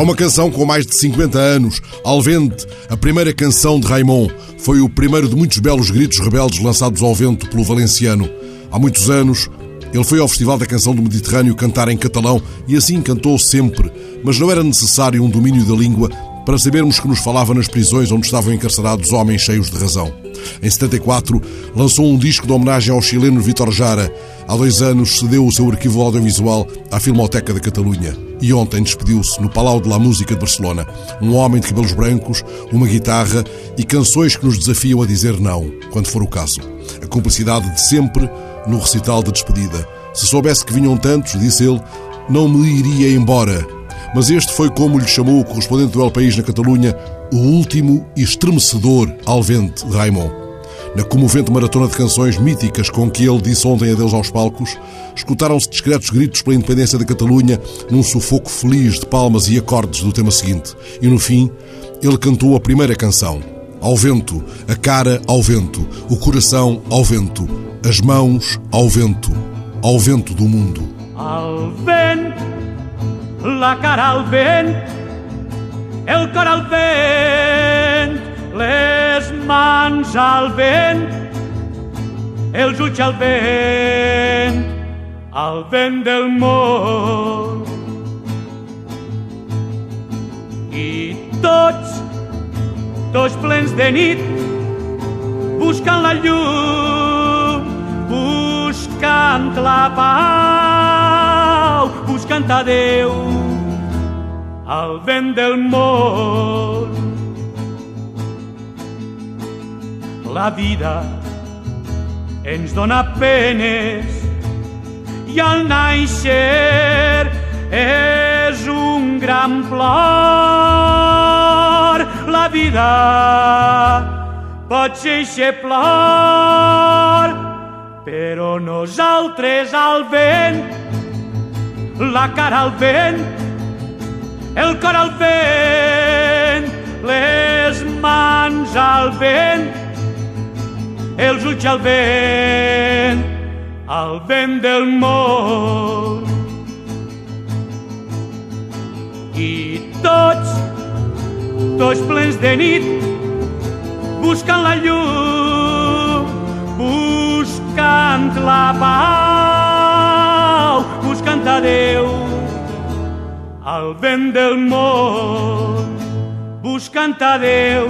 uma canção com mais de 50 anos. Alvente, a primeira canção de Raimon, foi o primeiro de muitos belos gritos rebeldes lançados ao vento pelo valenciano. Há muitos anos, ele foi ao Festival da Canção do Mediterrâneo cantar em catalão e assim cantou sempre, mas não era necessário um domínio da língua para sabermos que nos falava nas prisões onde estavam encarcerados homens cheios de razão. Em 74, lançou um disco de homenagem ao chileno Vítor Jara. Há dois anos, cedeu o seu arquivo audiovisual à Filmoteca da Catalunha. E ontem despediu-se no Palau de la Música de Barcelona. Um homem de cabelos brancos, uma guitarra e canções que nos desafiam a dizer não, quando for o caso. A cumplicidade de sempre no recital de despedida. Se soubesse que vinham tantos, disse ele, não me iria embora. Mas este foi como lhe chamou o correspondente do El País na Catalunha, o último e estremecedor alvente de Raimond. Na comovente maratona de canções míticas com que ele disse ontem adeus aos palcos, escutaram-se discretos gritos pela independência da Catalunha num sufoco feliz de palmas e acordes do tema seguinte. E no fim, ele cantou a primeira canção. Ao vento, a cara ao vento, o coração ao vento, as mãos ao vento, ao vento do mundo. Al vent, la cara al vent, el cor al vent, les mans al vent, els ulls al vent, al vent del món. I tots, tots plens de nit, buscant la llum, buscant la pau, buscant a Déu, al vent del món. La vida ens dona penes i al naixer és un gran plor. La vida pot ser eixe plor, però nosaltres al vent, la cara al vent, el cor al vent, les mans al vent, els ulls al vent, al vent del món. I tots, tots plens de nit, buscant la llum, buscant la pau, Déu, al vent del món, buscant a Déu,